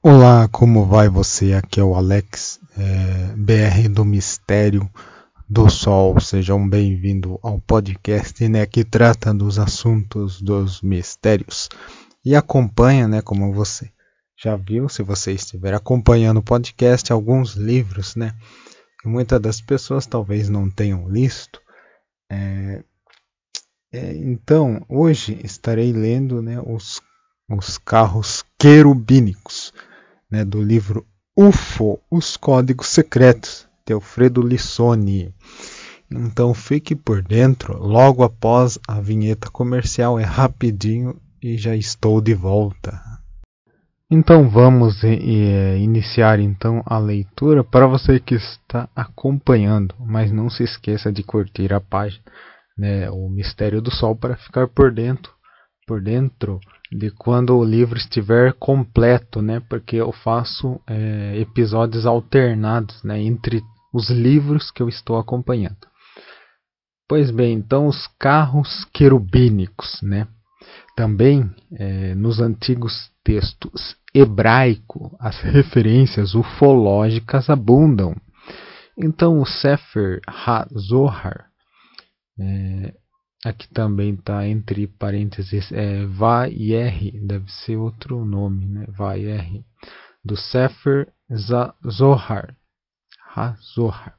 Olá, como vai você? Aqui é o Alex, é, BR do Mistério do Sol. Sejam bem-vindos ao podcast né, que trata dos assuntos dos mistérios. E acompanha, né, como você já viu, se você estiver acompanhando o podcast, alguns livros, né, que muitas das pessoas talvez não tenham listo. É, é, então, hoje estarei lendo né, os, os carros querubínicos né, do livro UFO, Os Códigos Secretos, de Alfredo Lissoni. Então fique por dentro, logo após a vinheta comercial, é rapidinho e já estou de volta. Então vamos é, iniciar então a leitura para você que está acompanhando, mas não se esqueça de curtir a página, né, o Mistério do Sol para ficar por dentro, por dentro de quando o livro estiver completo, né? Porque eu faço é, episódios alternados, né? Entre os livros que eu estou acompanhando. Pois bem, então os carros querubínicos, né? Também é, nos antigos textos hebraico as referências ufológicas abundam. Então o Sefer HaZohar é, Aqui também está entre parênteses é, R deve ser outro nome, né? R do Sefer Zohar. Zohar.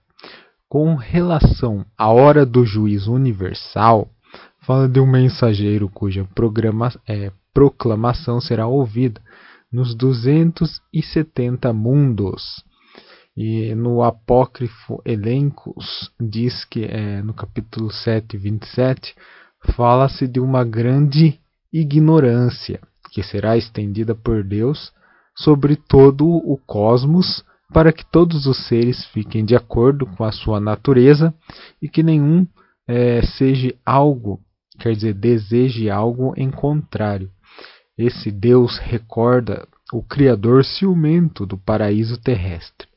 Com relação à hora do juízo universal, fala de um mensageiro cuja é, proclamação será ouvida nos 270 mundos e no apócrifo Elencos diz que é, no capítulo 7, 27, fala-se de uma grande ignorância que será estendida por Deus sobre todo o cosmos para que todos os seres fiquem de acordo com a sua natureza e que nenhum é, seja algo, quer dizer, deseje algo em contrário. Esse Deus recorda o Criador ciumento do paraíso terrestre.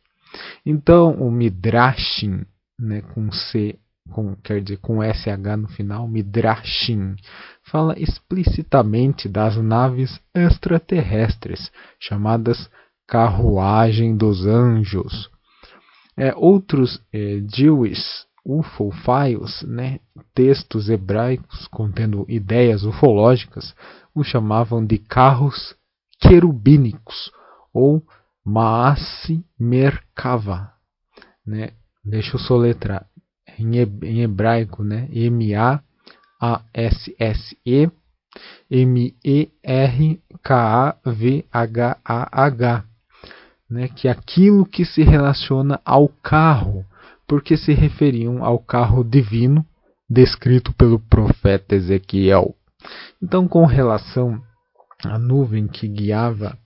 Então, o Midrashim, né, com C, com, quer dizer, com SH no final, Midrashim, fala explicitamente das naves extraterrestres, chamadas carruagem dos anjos. É, outros é, Jewish UFO files, né, textos hebraicos contendo ideias ufológicas, o chamavam de carros querubínicos ou Maassi Merkava, né? Deixa eu soletrar em, hebraico, né? M-A-A-S-S-E M-E-R-K-A-V-H-A-H, né? Que é aquilo que se relaciona ao carro, porque se referiam ao carro divino descrito pelo profeta Ezequiel. Então, com relação à nuvem que guiava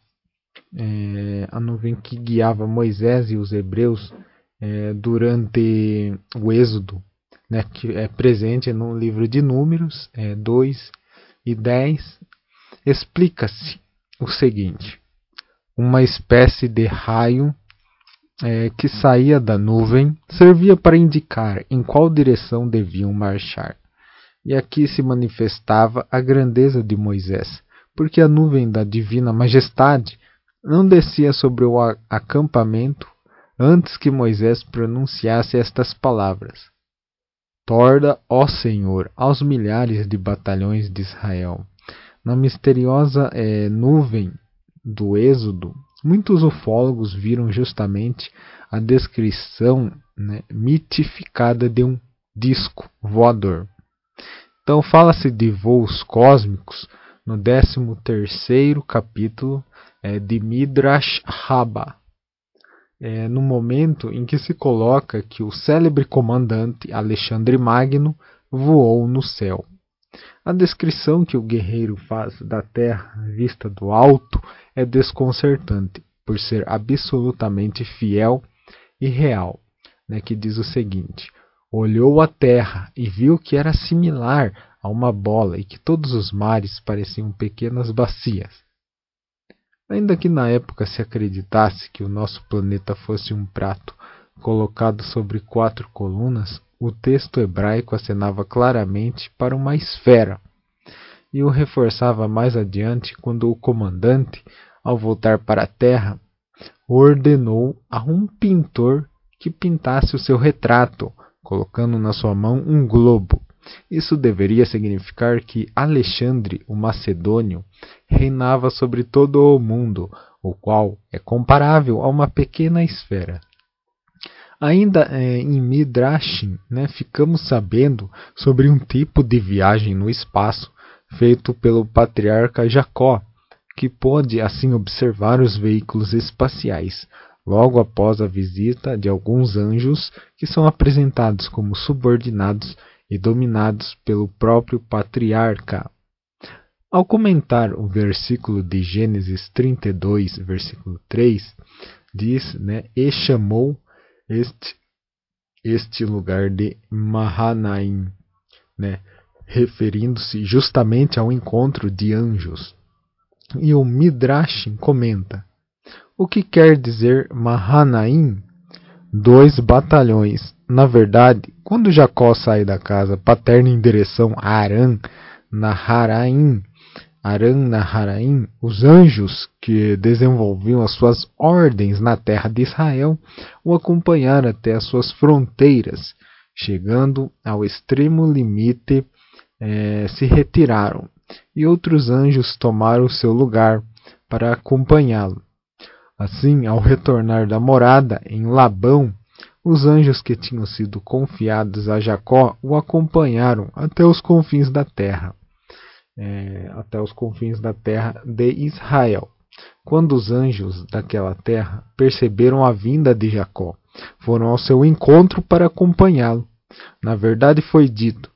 é, a nuvem que guiava Moisés e os hebreus é, durante o Êxodo, né, que é presente no livro de Números é, 2 e 10, explica-se o seguinte: uma espécie de raio é, que saía da nuvem servia para indicar em qual direção deviam marchar. E aqui se manifestava a grandeza de Moisés, porque a nuvem da divina majestade não descia sobre o acampamento antes que Moisés pronunciasse estas palavras: Torda, ó Senhor, aos milhares de batalhões de Israel. Na misteriosa é, nuvem do Êxodo, muitos ufólogos viram justamente a descrição né, mitificada de um disco voador. Então fala-se de voos cósmicos no 13º capítulo é, de Midrash Rabbah, é, no momento em que se coloca que o célebre comandante Alexandre Magno voou no céu. A descrição que o guerreiro faz da terra vista do alto é desconcertante, por ser absolutamente fiel e real, né, que diz o seguinte: olhou a terra e viu que era similar a uma bola e que todos os mares pareciam pequenas bacias. Ainda que na época se acreditasse que o nosso planeta fosse um prato colocado sobre quatro colunas, o texto hebraico acenava claramente para uma esfera e o reforçava mais adiante quando o comandante, ao voltar para a terra, ordenou a um pintor que pintasse o seu retrato, colocando na sua mão um globo. Isso deveria significar que Alexandre, o Macedônio, reinava sobre todo o mundo, o qual é comparável a uma pequena esfera. Ainda é, em Midrashim, né, ficamos sabendo sobre um tipo de viagem no espaço feito pelo patriarca Jacó, que pôde assim observar os veículos espaciais, logo após a visita de alguns anjos que são apresentados como subordinados e dominados pelo próprio patriarca. Ao comentar o versículo de Gênesis 32, versículo 3, diz, né, e chamou este, este lugar de Mahanaim, né, referindo-se justamente ao encontro de anjos. E o Midrash comenta: o que quer dizer Mahanaim? Dois batalhões. Na verdade, quando Jacó sai da casa paterna em direção a Arã, Naharaim, Aran Naharaim, os anjos que desenvolviam as suas ordens na terra de Israel o acompanharam até as suas fronteiras, chegando ao extremo limite, eh, se retiraram, e outros anjos tomaram seu lugar para acompanhá-lo. Assim, ao retornar da morada em Labão, os anjos que tinham sido confiados a Jacó o acompanharam até os confins da terra é, até os confins da terra de Israel. Quando os anjos daquela terra perceberam a vinda de Jacó, foram ao seu encontro para acompanhá-lo. Na verdade, foi dito: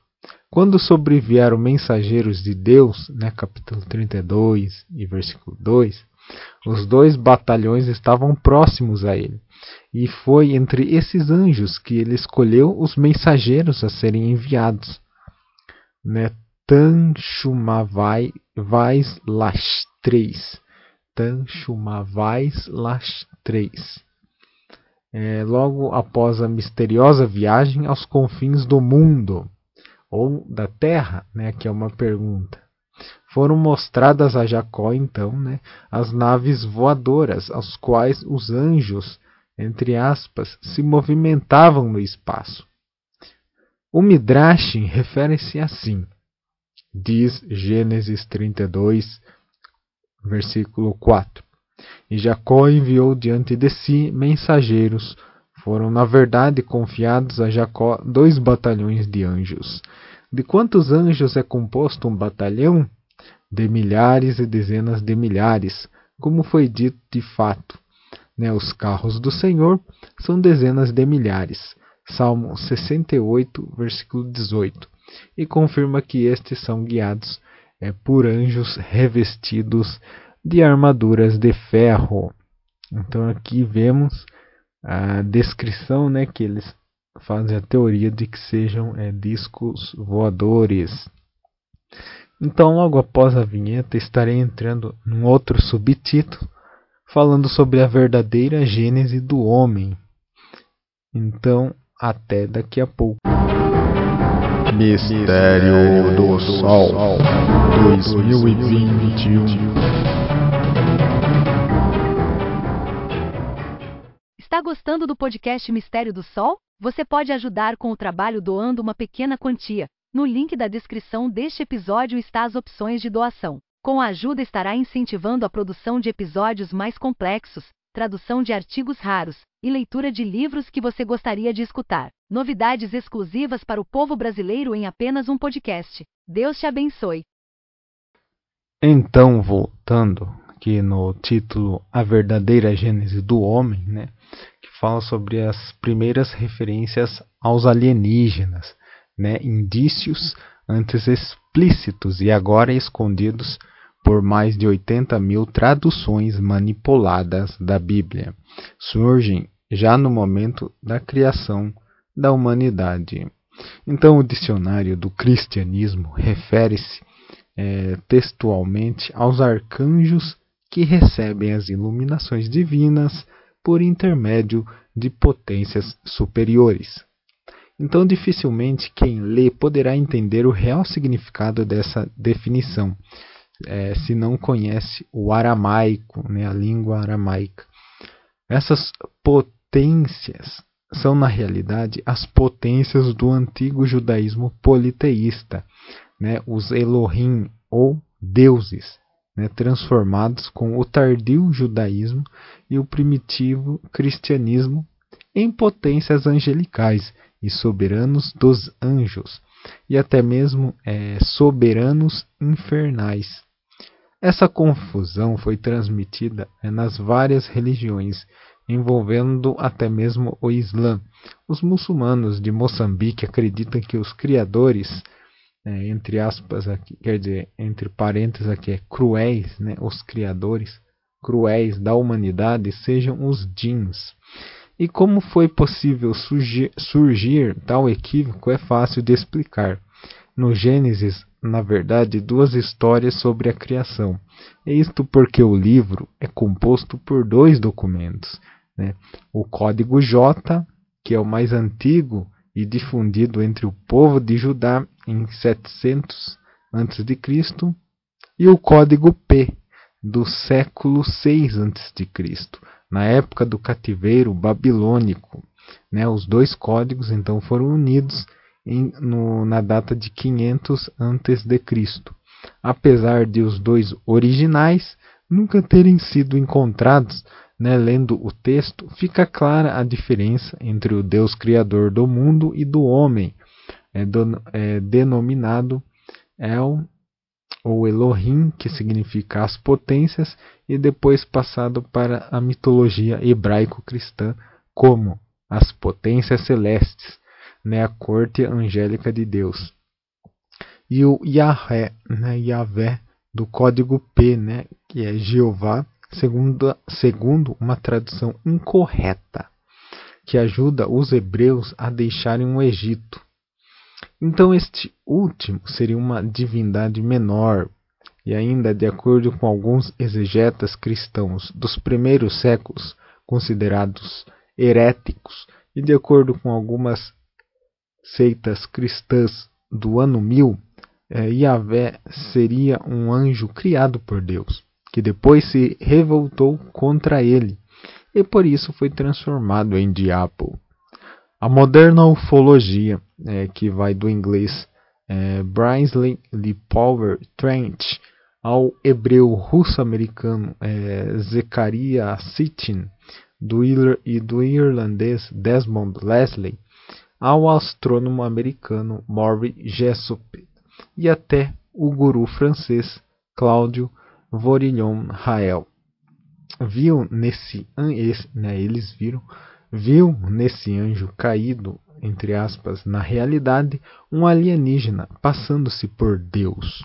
quando sobrevieram mensageiros de Deus, né, capítulo 32 e versículo 2, os dois batalhões estavam próximos a ele, e foi entre esses anjos que ele escolheu os mensageiros a serem enviados. Né? Tanchumavai las três. Tanchumavais las três. É, logo após a misteriosa viagem aos confins do mundo, ou da terra, né, que é uma pergunta. Foram mostradas a Jacó, então, né, as naves voadoras, aos quais os anjos, entre aspas, se movimentavam no espaço. O Midrash refere-se assim: diz Gênesis 32, versículo 4. E Jacó enviou diante de si mensageiros. Foram, na verdade, confiados a Jacó dois batalhões de anjos. De quantos anjos é composto um batalhão? De milhares e dezenas de milhares, como foi dito de fato. Né, os carros do Senhor são dezenas de milhares. Salmo 68, versículo 18 e confirma que estes são guiados é, por anjos revestidos de armaduras de ferro. Então aqui vemos a descrição né, que eles fazem a teoria de que sejam é, discos voadores. Então, logo após a vinheta, estarei entrando num outro subtítulo falando sobre a verdadeira gênese do homem. Então, até daqui a pouco. Mistério do Sol 2021. Está gostando do podcast Mistério do Sol? Você pode ajudar com o trabalho doando uma pequena quantia. No link da descrição deste episódio está as opções de doação. Com a ajuda estará incentivando a produção de episódios mais complexos, tradução de artigos raros e leitura de livros que você gostaria de escutar. Novidades exclusivas para o povo brasileiro em apenas um podcast. Deus te abençoe. Então, voltando aqui no título A Verdadeira Gênese do Homem, né, que fala sobre as primeiras referências aos alienígenas, né, indícios antes explícitos e agora escondidos por mais de 80 mil traduções manipuladas da Bíblia, surgem já no momento da criação da humanidade. Então, o dicionário do cristianismo refere-se é, textualmente aos arcanjos que recebem as iluminações divinas por intermédio de potências superiores. Então, dificilmente quem lê poderá entender o real significado dessa definição, é, se não conhece o aramaico, né, a língua aramaica. Essas potências são, na realidade, as potências do antigo judaísmo politeísta, né, os Elohim ou deuses, né, transformados com o tardio judaísmo e o primitivo cristianismo em potências angelicais e soberanos dos anjos, e até mesmo é, soberanos infernais. Essa confusão foi transmitida é, nas várias religiões, envolvendo até mesmo o Islã. Os muçulmanos de Moçambique acreditam que os criadores, é, entre aspas, aqui, quer dizer, entre parênteses aqui, é cruéis, né, os criadores cruéis da humanidade sejam os jeans. E como foi possível surgir, surgir tal equívoco é fácil de explicar. No Gênesis, na verdade, duas histórias sobre a criação. Isto porque o livro é composto por dois documentos. Né? O Código J, que é o mais antigo e difundido entre o povo de Judá em 700 a.C., e o Código P, do século 6 a.C., na época do cativeiro babilônico. Né, os dois códigos então foram unidos em, no, na data de 500 a.C. Apesar de os dois originais nunca terem sido encontrados, né, lendo o texto, fica clara a diferença entre o Deus Criador do mundo e do homem, é, do, é denominado El ou Elohim, que significa as potências, e depois passado para a mitologia hebraico-cristã como as potências celestes, né, a corte angélica de Deus. E o Yahvé, né, Yahvé do código P, né, que é Jeová, segundo, segundo uma tradução incorreta, que ajuda os hebreus a deixarem o Egito então, este último seria uma divindade menor, e ainda, de acordo com alguns exegetas cristãos dos primeiros séculos, considerados heréticos, e de acordo com algumas seitas cristãs do ano 1000, eh, Yahvé seria um anjo criado por Deus, que depois se revoltou contra ele, e por isso foi transformado em diabo. A moderna ufologia, é, que vai do inglês é, Brinsley Power Trent ao hebreu russo-americano é, Zechariah Sitchin do e do irlandês Desmond Leslie, ao astrônomo americano Maury Jessup e até o guru francês Claudio Vorillon Rael. Viu nesse, né, eles viram viu nesse anjo caído, entre aspas, na realidade, um alienígena passando-se por Deus.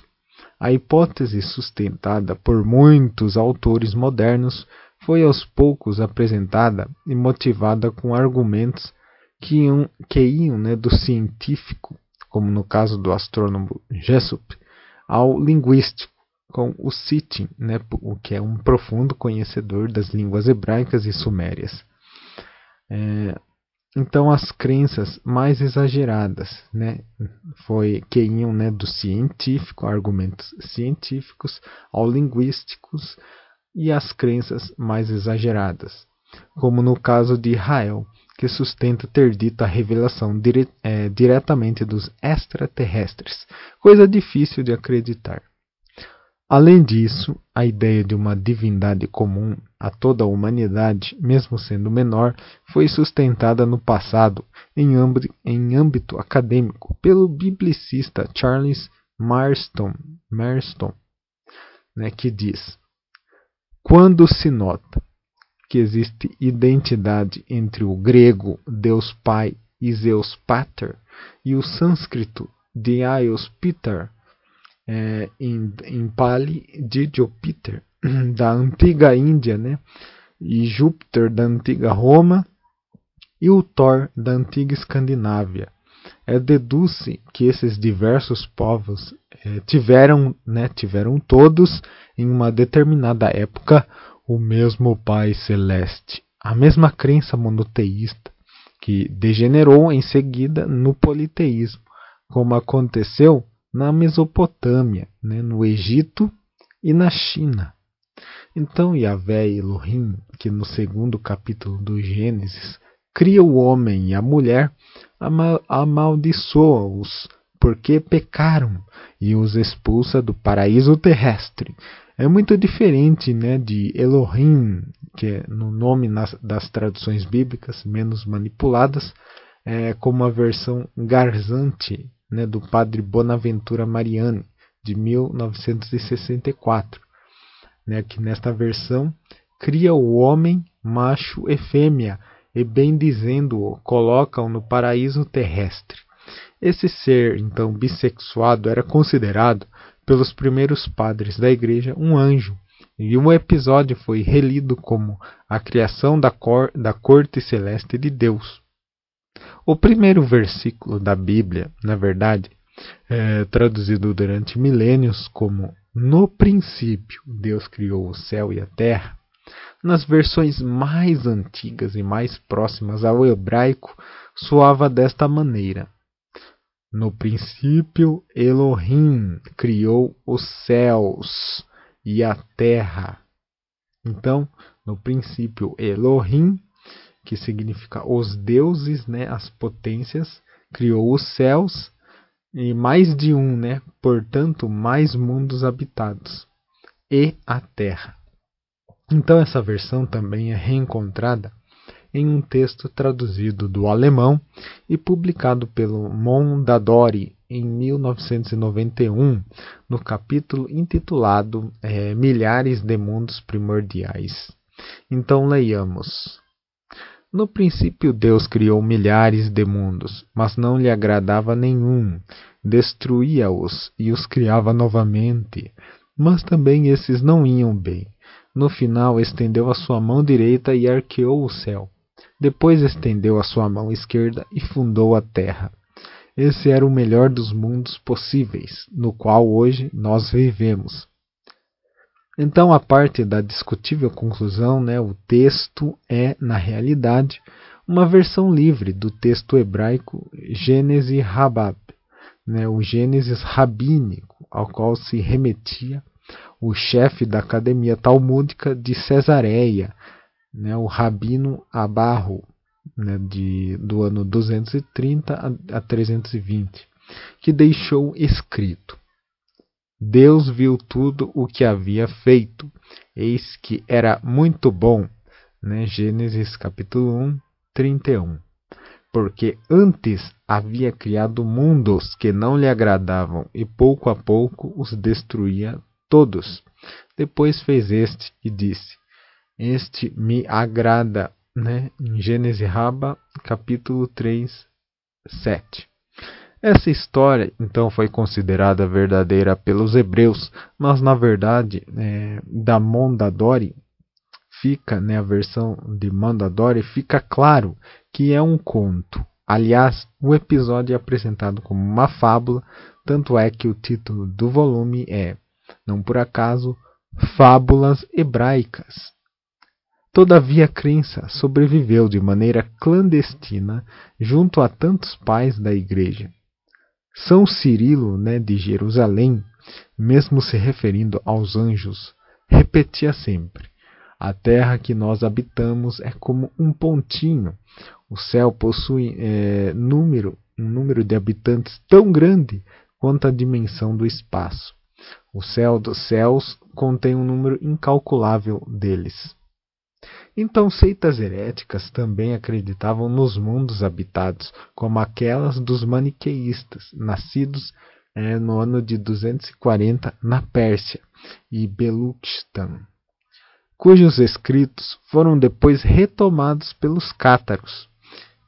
A hipótese sustentada por muitos autores modernos foi aos poucos apresentada e motivada com argumentos que iam, que iam né, do científico, como no caso do astrônomo Jessup, ao linguístico, com o Sitchin, né, o que é um profundo conhecedor das línguas hebraicas e sumérias. É, então as crenças mais exageradas, né, foi que iam né, do científico, argumentos científicos, ao linguísticos e as crenças mais exageradas, como no caso de Israel, que sustenta ter dito a revelação dire é, diretamente dos extraterrestres, coisa difícil de acreditar. Além disso, a ideia de uma divindade comum a toda a humanidade, mesmo sendo menor, foi sustentada no passado, em, em âmbito acadêmico, pelo biblicista Charles Marston, Marston né, que diz: Quando se nota que existe identidade entre o grego Deus Pai e Zeus Pater e o sânscrito Deios Peter, é, em, em Pali de Júpiter, da antiga Índia, né? e Júpiter da antiga Roma, e o Thor da antiga Escandinávia. É, deduz-se que esses diversos povos é, tiveram, né, tiveram todos, em uma determinada época, o mesmo Pai Celeste, a mesma crença monoteísta, que degenerou em seguida no politeísmo, como aconteceu na Mesopotâmia, né, no Egito e na China. Então Yahvé Elohim, que no segundo capítulo do Gênesis cria o homem e a mulher, amaldiçoa-os porque pecaram e os expulsa do paraíso terrestre. É muito diferente né, de Elohim, que é no nome nas, das traduções bíblicas menos manipuladas, é, como a versão garzante né, do padre Bonaventura Mariani, de 1964, né, que nesta versão cria o homem macho e fêmea e bem dizendo-o colocam no paraíso terrestre. Esse ser, então, bissexuado era considerado pelos primeiros padres da igreja um anjo, e o episódio foi relido como a criação da, cor, da corte celeste de Deus. O primeiro versículo da Bíblia, na verdade, é traduzido durante milênios como No princípio Deus criou o céu e a terra, nas versões mais antigas e mais próximas ao hebraico, soava desta maneira: no princípio, Elohim criou os céus e a terra. Então, no princípio, Elohim, que significa os deuses, né, as potências, criou os céus e mais de um, né, portanto, mais mundos habitados e a terra. Então, essa versão também é reencontrada em um texto traduzido do alemão e publicado pelo Mondadori em 1991, no capítulo intitulado é, Milhares de Mundos Primordiais. Então leiamos. No princípio, Deus criou milhares de mundos, mas não lhe agradava nenhum. Destruía-os e os criava novamente. Mas também esses não iam bem. No final, estendeu a sua mão direita e arqueou o céu. Depois estendeu a sua mão esquerda e fundou a terra. Esse era o melhor dos mundos possíveis, no qual hoje nós vivemos. Então, a parte da discutível conclusão, né, o texto é, na realidade, uma versão livre do texto hebraico Gênesis Rabab, né, o Gênesis rabínico, ao qual se remetia o chefe da Academia Talmúdica de Cesareia, né, o Rabino Abarro, né, de, do ano 230 a, a 320, que deixou escrito: Deus viu tudo o que havia feito, eis que era muito bom. Né, Gênesis capítulo 1, 31. Porque antes havia criado mundos que não lhe agradavam e pouco a pouco os destruía todos. Depois fez este e disse: este me agrada, né? Em Gênesis Raba, capítulo 3, 7. Essa história, então, foi considerada verdadeira pelos hebreus, mas na verdade, é, da Mondadori, fica, né, a versão de Mondadori, fica claro que é um conto. Aliás, o episódio é apresentado como uma fábula, tanto é que o título do volume é, não por acaso, Fábulas Hebraicas. Todavia a crença sobreviveu de maneira clandestina junto a tantos pais da Igreja. São Cirilo né, de Jerusalém, mesmo se referindo aos anjos, repetia sempre: A terra que nós habitamos é como um pontinho. O céu possui é, número, um número de habitantes tão grande quanto a dimensão do espaço. O céu dos céus contém um número incalculável deles. Então, seitas heréticas também acreditavam nos mundos habitados, como aquelas dos maniqueístas, nascidos é, no ano de 240 na Pérsia e Beluchistan, cujos escritos foram depois retomados pelos cátaros.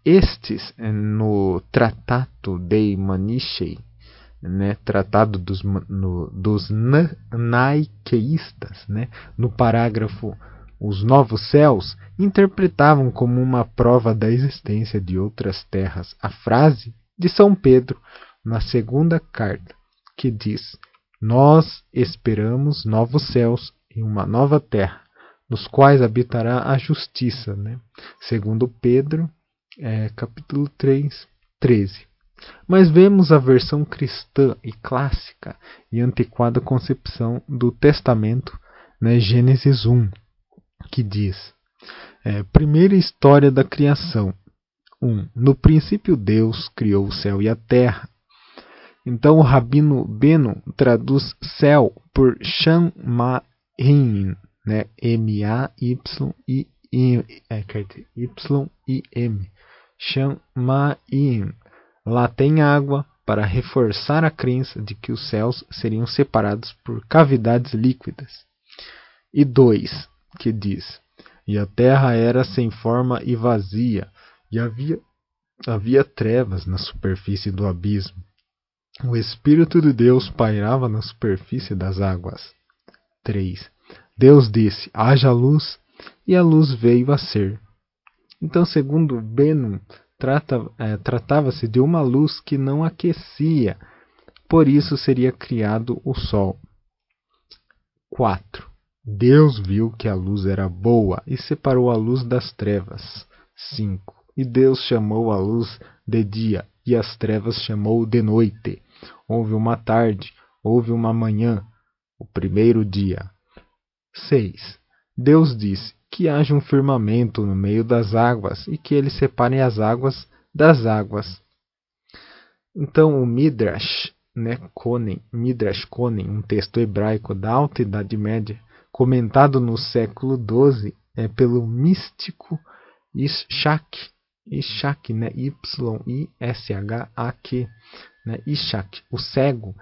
Estes, é, no Tratato de Manichei, né, Tratado dos, no, dos Naiqueístas, né, no parágrafo os novos céus interpretavam como uma prova da existência de outras terras a frase de São Pedro na segunda carta, que diz: Nós esperamos novos céus e uma nova terra, nos quais habitará a justiça. Né? Segundo Pedro, é, capítulo 3, 13. Mas vemos a versão cristã e clássica e antiquada concepção do Testamento, né, Gênesis 1, que diz: é, primeira história da criação. 1. No princípio, Deus criou o céu e a terra. Então, o Rabino Beno traduz céu por Shama'im, né? M-A-Y-I-M. É. Shama'im. Lá tem água para reforçar a crença de que os céus seriam separados por cavidades líquidas. E 2, que diz: E a terra era sem forma e vazia, e havia, havia trevas na superfície do abismo. O Espírito de Deus pairava na superfície das águas. 3. Deus disse: haja luz, e a luz veio a ser. Então, segundo Benham, trata, é, tratava-se de uma luz que não aquecia, por isso seria criado o sol. 4. Deus viu que a luz era boa e separou a luz das trevas. 5. E Deus chamou a luz de dia, e as trevas chamou de noite. Houve uma tarde, houve uma manhã, o primeiro dia. 6. Deus disse que haja um firmamento no meio das águas e que ele separe as águas das águas. Então o Midrash, né, Konen, Midrash Konen, um texto hebraico da Alta Idade Média, comentado no século XII é, pelo místico Ishak, Ishak, né? Y-I-S-H-A-Q, né? Ishak, o cego,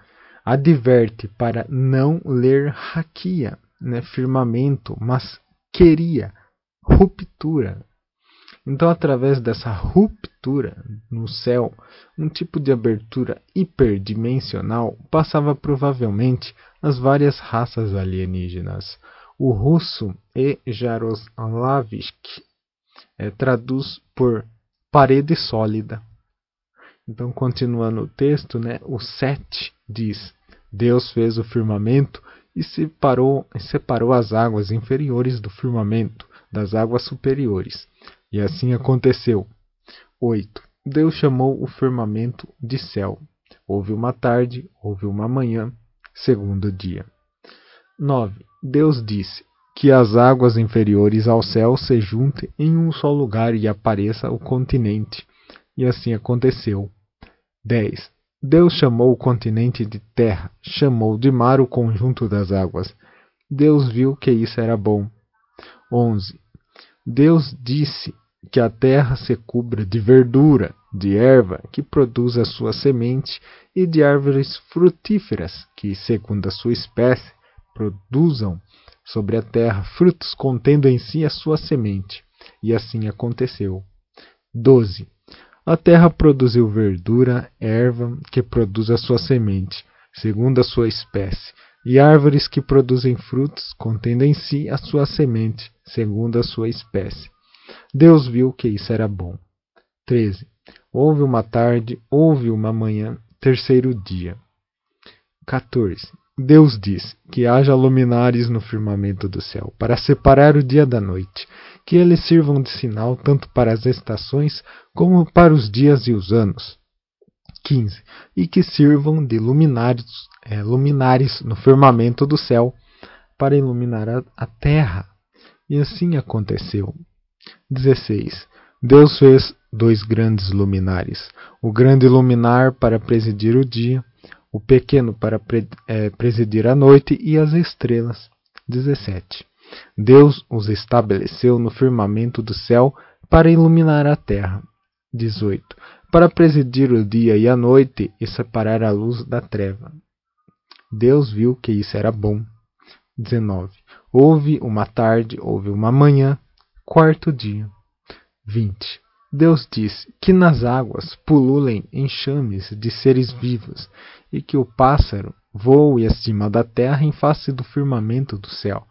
adverte para não ler raquia, né? firmamento, mas queria ruptura. Então, através dessa ruptura no céu, um tipo de abertura hiperdimensional passava provavelmente as várias raças alienígenas. O russo E. Jaroslavski é, traduz por parede sólida. Então, continuando o texto, né, o 7 diz: Deus fez o firmamento e separou, separou as águas inferiores do firmamento das águas superiores. E assim aconteceu. 8. Deus chamou o firmamento de céu. Houve uma tarde, houve uma manhã, segundo dia. 9. Deus disse: que as águas inferiores ao céu se juntem em um só lugar e apareça o continente. E assim aconteceu. 10. Deus chamou o continente de terra, chamou de mar o conjunto das águas. Deus viu que isso era bom. 11. Deus disse que a terra se cubra de verdura, de erva que produz a sua semente, e de árvores frutíferas que, segundo a sua espécie, produzam sobre a terra frutos contendo em si a sua semente. E assim aconteceu. 12. A terra produziu verdura, erva, que produz a sua semente, segundo a sua espécie, e árvores que produzem frutos, contendo em si a sua semente, segundo a sua espécie. Deus viu que isso era bom. 13. Houve uma tarde, houve uma manhã, terceiro dia. 14. Deus diz que haja luminares no firmamento do céu, para separar o dia da noite, que eles sirvam de sinal tanto para as estações como para os dias e os anos. 15. E que sirvam de luminares, é, luminares no firmamento do céu, para iluminar a, a terra. E assim aconteceu. 16. Deus fez dois grandes luminares: o grande luminar para presidir o dia o pequeno para pre, é, presidir a noite e as estrelas. 17. Deus os estabeleceu no firmamento do céu para iluminar a terra. 18. Para presidir o dia e a noite e separar a luz da treva. Deus viu que isso era bom. 19. Houve uma tarde, houve uma manhã, quarto dia. 20. Deus disse que nas águas pululem enxames de seres vivos e que o pássaro voe acima da terra em face do firmamento do céu.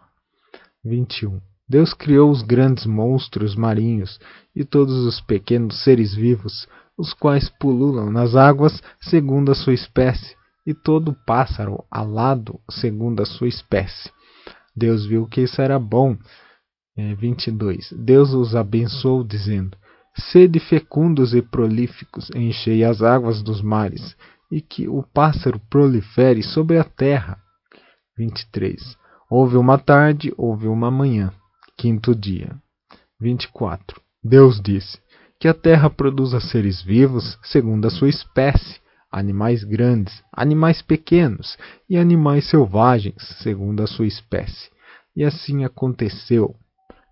21. Deus criou os grandes monstros marinhos e todos os pequenos seres vivos, os quais pululam nas águas segundo a sua espécie, e todo pássaro alado segundo a sua espécie. Deus viu que isso era bom. É, 22. Deus os abençoou, dizendo: Sede fecundos e prolíficos, enchei as águas dos mares, e que o pássaro prolifere sobre a terra. 23. Houve uma tarde, houve uma manhã, quinto dia. 24. Deus disse: Que a terra produza seres vivos segundo a sua espécie, animais grandes, animais pequenos e animais selvagens segundo a sua espécie. E assim aconteceu.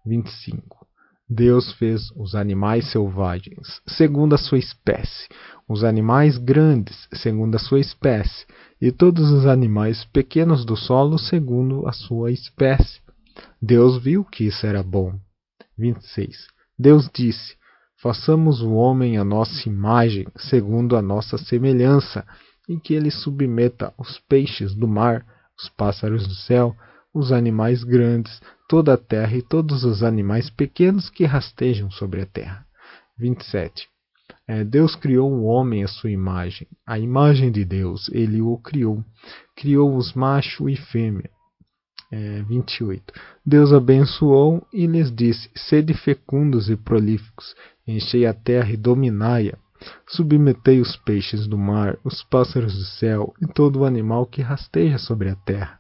25. Deus fez os animais selvagens segundo a sua espécie, os animais grandes segundo a sua espécie, e todos os animais pequenos do solo segundo a sua espécie. Deus viu que isso era bom. 26. Deus disse: Façamos o homem à nossa imagem, segundo a nossa semelhança, e que ele submeta os peixes do mar, os pássaros do céu, os animais grandes, toda a terra e todos os animais pequenos que rastejam sobre a terra. 27. É, Deus criou o homem à sua imagem, a imagem de Deus, ele o criou. Criou-os macho e fêmea. É, 28. Deus abençoou e lhes disse: Sede fecundos e prolíficos, enchei a terra e dominai-a. Submetei os peixes do mar, os pássaros do céu e todo o animal que rasteja sobre a terra.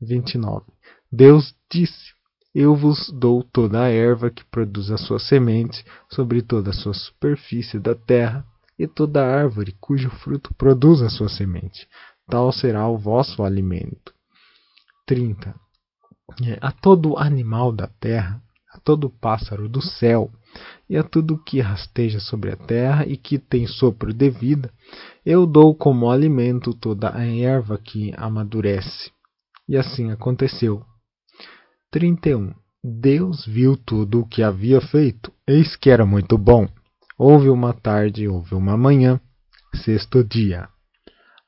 29. Deus disse: Eu vos dou toda a erva que produz a sua semente sobre toda a sua superfície da terra, e toda árvore cujo fruto produz a sua semente. Tal será o vosso alimento. 30. É, a todo animal da terra, a todo pássaro do céu, e a tudo que rasteja sobre a terra e que tem sopro de vida, eu dou como alimento toda a erva que amadurece e assim aconteceu. 31. Deus viu tudo o que havia feito, eis que era muito bom. Houve uma tarde, houve uma manhã, sexto dia.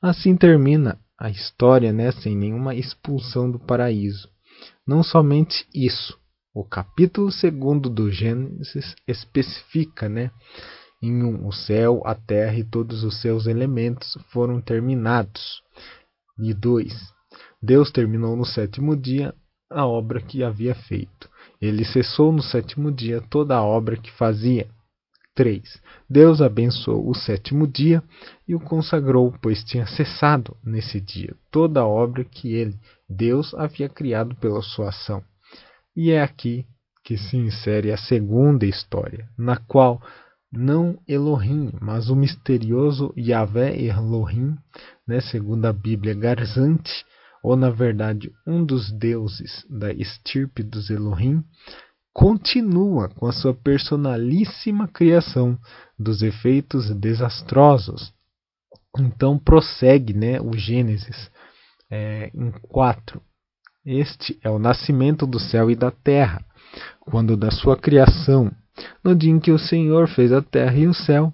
Assim termina a história, né, sem nenhuma expulsão do paraíso. Não somente isso, o capítulo segundo do Gênesis especifica, né, em um, o céu, a terra e todos os seus elementos foram terminados. E dois, Deus terminou no sétimo dia a obra que havia feito. Ele cessou no sétimo dia toda a obra que fazia. 3. Deus abençoou o sétimo dia e o consagrou, pois tinha cessado nesse dia toda a obra que ele, Deus, havia criado pela sua ação. E é aqui que se insere a segunda história, na qual não Elohim, mas o misterioso Yahvé Elohim, né, segundo a Bíblia Garzante, ou na verdade um dos deuses da estirpe dos Elohim, continua com a sua personalíssima criação dos efeitos desastrosos. Então prossegue né, o Gênesis é, em 4. Este é o nascimento do céu e da terra, quando da sua criação, no dia em que o Senhor fez a terra e o céu.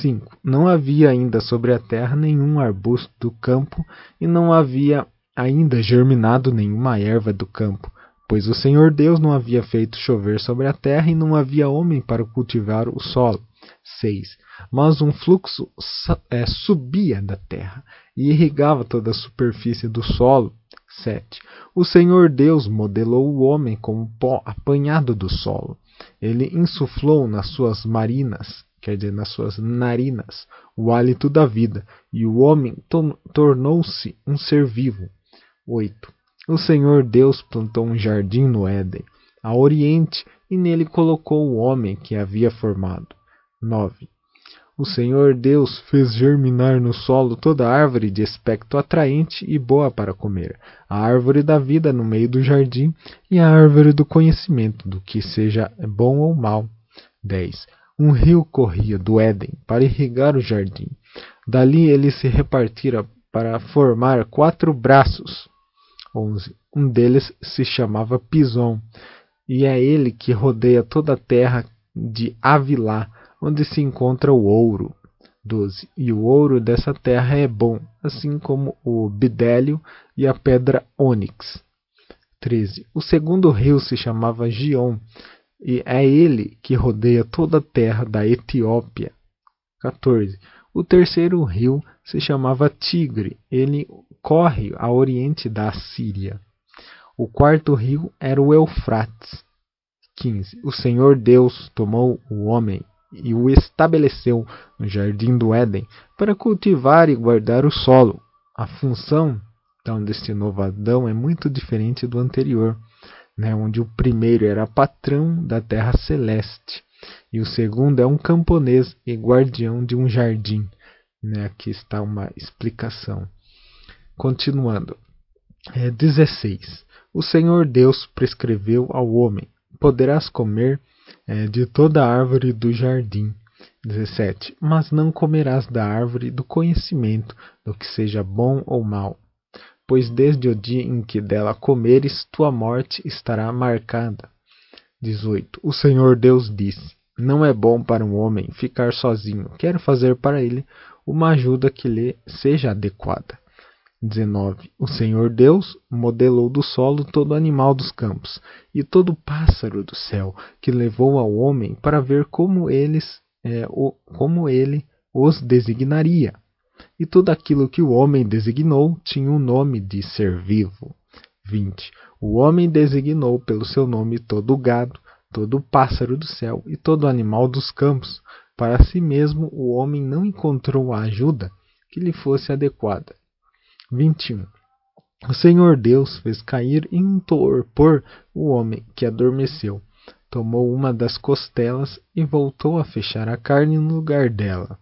5. Não havia ainda sobre a terra nenhum arbusto do campo, e não havia ainda germinado nenhuma erva do campo, pois o Senhor Deus não havia feito chover sobre a terra e não havia homem para cultivar o solo. 6. Mas um fluxo é, subia da terra e irrigava toda a superfície do solo. 7. O Senhor Deus modelou o homem como pó apanhado do solo. Ele insuflou nas suas marinas, quer dizer, nas suas narinas, o hálito da vida, e o homem tornou-se um ser vivo. 8. O Senhor Deus plantou um jardim no Éden, a oriente, e nele colocou o homem que havia formado. 9. O Senhor Deus fez germinar no solo toda árvore de aspecto atraente e boa para comer, a árvore da vida no meio do jardim e a árvore do conhecimento do que seja bom ou mal. 10. Um rio corria do Éden para irrigar o jardim. Dali ele se repartira para formar quatro braços 11. Um deles se chamava Pison, e é ele que rodeia toda a terra de Avilá, onde se encontra o ouro. 12. E o ouro dessa terra é bom, assim como o bidélio e a pedra ônix. 13. O segundo rio se chamava Gion, e é ele que rodeia toda a terra da Etiópia. 14. O terceiro rio se chamava Tigre, ele corre a oriente da Síria. O quarto rio era o Eufrates. 15. O Senhor Deus tomou o homem e o estabeleceu no jardim do Éden para cultivar e guardar o solo. A função então deste novo Adão é muito diferente do anterior, né, onde o primeiro era patrão da terra celeste e o segundo é um camponês e guardião de um jardim. Né, aqui está uma explicação. Continuando. É, 16. O Senhor Deus prescreveu ao homem: Poderás comer é, de toda árvore do jardim. 17. Mas não comerás da árvore do conhecimento do que seja bom ou mal, pois desde o dia em que dela comeres, tua morte estará marcada. 18. O Senhor Deus disse: Não é bom para um homem ficar sozinho. Quero fazer para ele uma ajuda que lhe seja adequada. 19. O Senhor Deus modelou do solo todo animal dos campos e todo pássaro do céu, que levou ao homem para ver como eles é, o, como ele os designaria. E tudo aquilo que o homem designou tinha o um nome de ser vivo. 20. O homem designou pelo seu nome todo o gado, todo o pássaro do céu e todo animal dos campos. Para si mesmo o homem não encontrou a ajuda que lhe fosse adequada 21. O Senhor Deus fez cair em um torpor o homem que adormeceu. Tomou uma das costelas e voltou a fechar a carne no lugar dela.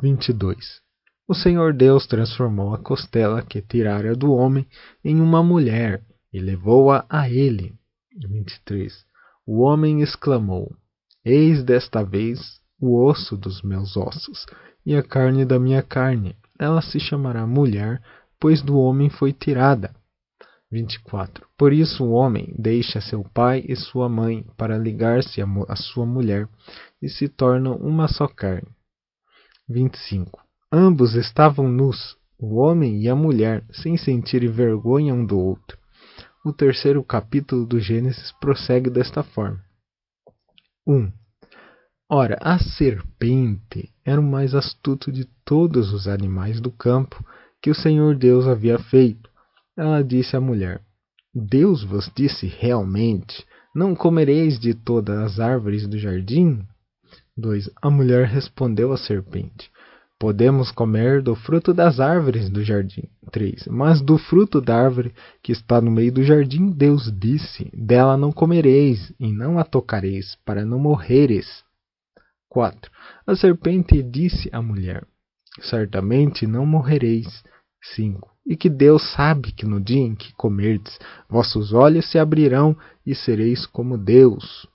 22. O Senhor Deus transformou a costela que tirara do homem em uma mulher e levou-a a ele. 23. O homem exclamou: Eis desta vez o osso dos meus ossos e a carne da minha carne. Ela se chamará mulher, pois do homem foi tirada. 24. Por isso o homem deixa seu pai e sua mãe para ligar-se à sua mulher e se tornam uma só carne. 25. Ambos estavam nus, o homem e a mulher, sem sentir vergonha um do outro. O terceiro capítulo do Gênesis prossegue desta forma. 1. Ora, a serpente era o mais astuto de todos os animais do campo que o Senhor Deus havia feito. Ela disse à mulher: Deus vos disse realmente: Não comereis de todas as árvores do jardim? 2. A mulher respondeu à serpente: Podemos comer do fruto das árvores do jardim. 3. Mas do fruto da árvore que está no meio do jardim, Deus disse: Dela não comereis e não a tocareis, para não morreres. 4. A serpente disse à mulher: certamente não morrereis. 5. E que Deus sabe que no dia em que comerdes, vossos olhos se abrirão e sereis como Deus.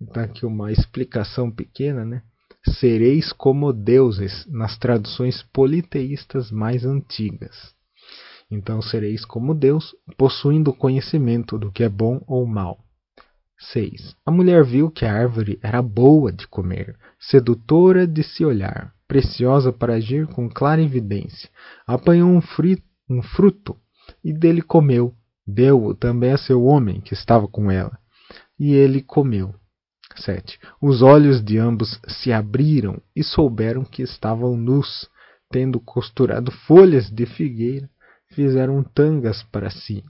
Então, aqui uma explicação pequena, né? Sereis como deuses nas traduções politeístas mais antigas. Então, sereis como Deus, possuindo conhecimento do que é bom ou mal. 6. A mulher viu que a árvore era boa de comer, sedutora de se olhar, preciosa para agir com clara evidência. Apanhou um, frito, um fruto e dele comeu. Deu-o também a seu homem que estava com ela. E ele comeu. 7. Os olhos de ambos se abriram e souberam que estavam nus. Tendo costurado folhas de figueira, fizeram tangas para si.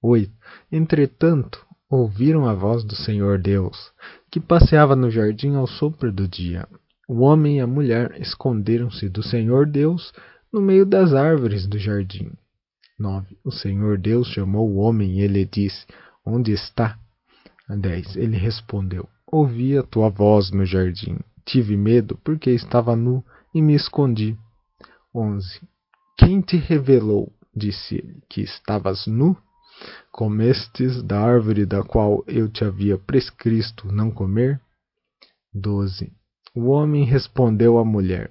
8. Entretanto, ouviram a voz do Senhor Deus, que passeava no jardim ao sopro do dia. O homem e a mulher esconderam-se do Senhor Deus no meio das árvores do jardim. 9. O Senhor Deus chamou o homem e ele disse: Onde está? 10. Ele respondeu: Ouvi a tua voz no jardim. Tive medo porque estava nu e me escondi. 11. Quem te revelou, disse ele, que estavas nu? Comestes da árvore da qual eu te havia prescrito não comer? 12. O homem respondeu à mulher: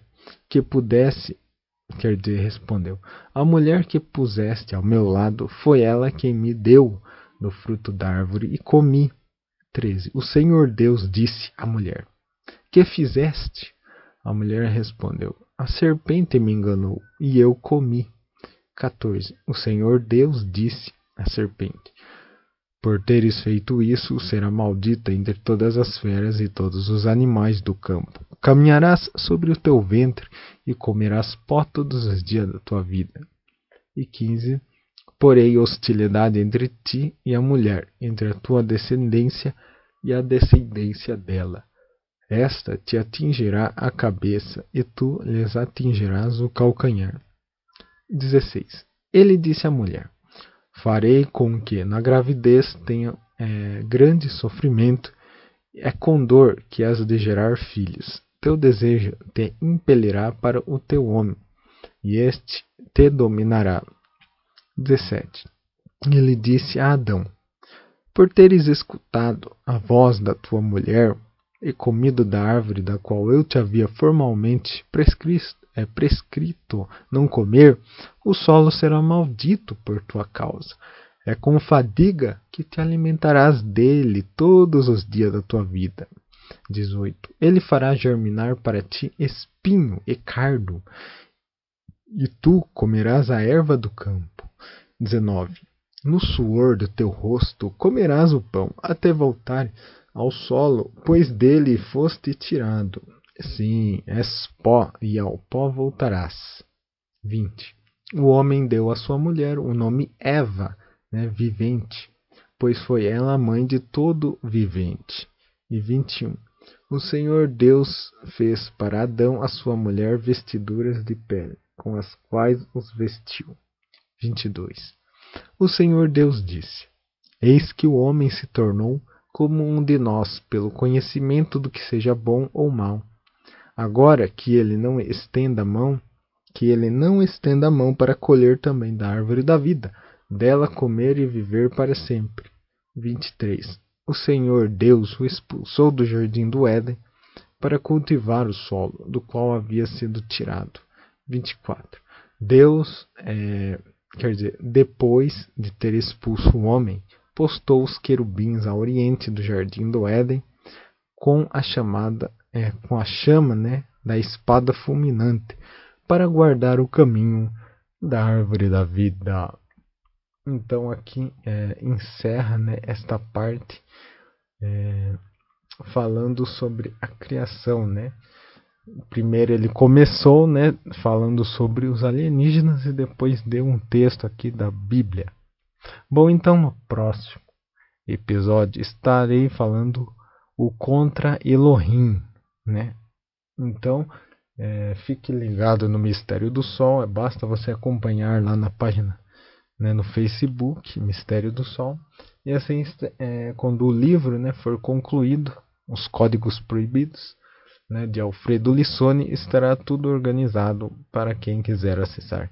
Que pudesse. Quer dizer, respondeu: A mulher que puseste ao meu lado foi ela quem me deu do fruto da árvore e comi. 13. O Senhor Deus disse à mulher: Que fizeste? A mulher respondeu: A serpente me enganou e eu comi. 14. O Senhor Deus disse à serpente: por teres feito isso, será maldita entre todas as feras e todos os animais do campo. Caminharás sobre o teu ventre e comerás pó todos os dias da tua vida. E 15. Porém, hostilidade entre ti e a mulher, entre a tua descendência e a descendência dela. esta te atingirá a cabeça e tu lhes atingirás o calcanhar. 16. Ele disse à mulher: Farei com que na gravidez tenha é, grande sofrimento, é com dor que has de gerar filhos. Teu desejo te impelirá para o teu homem, e este te dominará. 17. Ele disse a Adão: Por teres escutado a voz da tua mulher e comido da árvore da qual eu te havia formalmente prescrito, é, prescrito não comer, o solo será maldito por tua causa. É com fadiga que te alimentarás dele todos os dias da tua vida. 18. Ele fará germinar para ti espinho e cardo, e tu comerás a erva do campo. 19. No suor do teu rosto comerás o pão, até voltar ao solo, pois dele foste tirado. Sim, és pó, e ao pó voltarás. 20. O homem deu à sua mulher o nome Eva, né, vivente, pois foi ela a mãe de todo vivente. E 21. O Senhor Deus fez para Adão a sua mulher vestiduras de pele, com as quais os vestiu. 22. O Senhor Deus disse: Eis que o homem se tornou como um de nós, pelo conhecimento do que seja bom ou mal. Agora que ele não estenda a mão, que ele não estenda a mão para colher também da árvore da vida, dela comer e viver para sempre. 23. O Senhor Deus o expulsou do jardim do Éden para cultivar o solo, do qual havia sido tirado. 24. Deus, é, quer dizer, depois de ter expulso o homem, postou os querubins a oriente do jardim do Éden com a chamada é, com a chama né, da espada fulminante para guardar o caminho da árvore da vida. Então aqui é, encerra né, esta parte é, falando sobre a criação, né? Primeiro ele começou, né, falando sobre os alienígenas e depois deu um texto aqui da Bíblia. Bom, então no próximo episódio estarei falando o contra Elohim, né? Então, é, fique ligado no Mistério do Sol, é, basta você acompanhar lá na página, né, no Facebook, Mistério do Sol, e assim, é, quando o livro né, for concluído, os códigos proibidos, né, de Alfredo Lissone, estará tudo organizado para quem quiser acessar.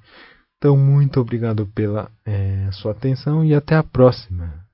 Então, muito obrigado pela é, sua atenção e até a próxima.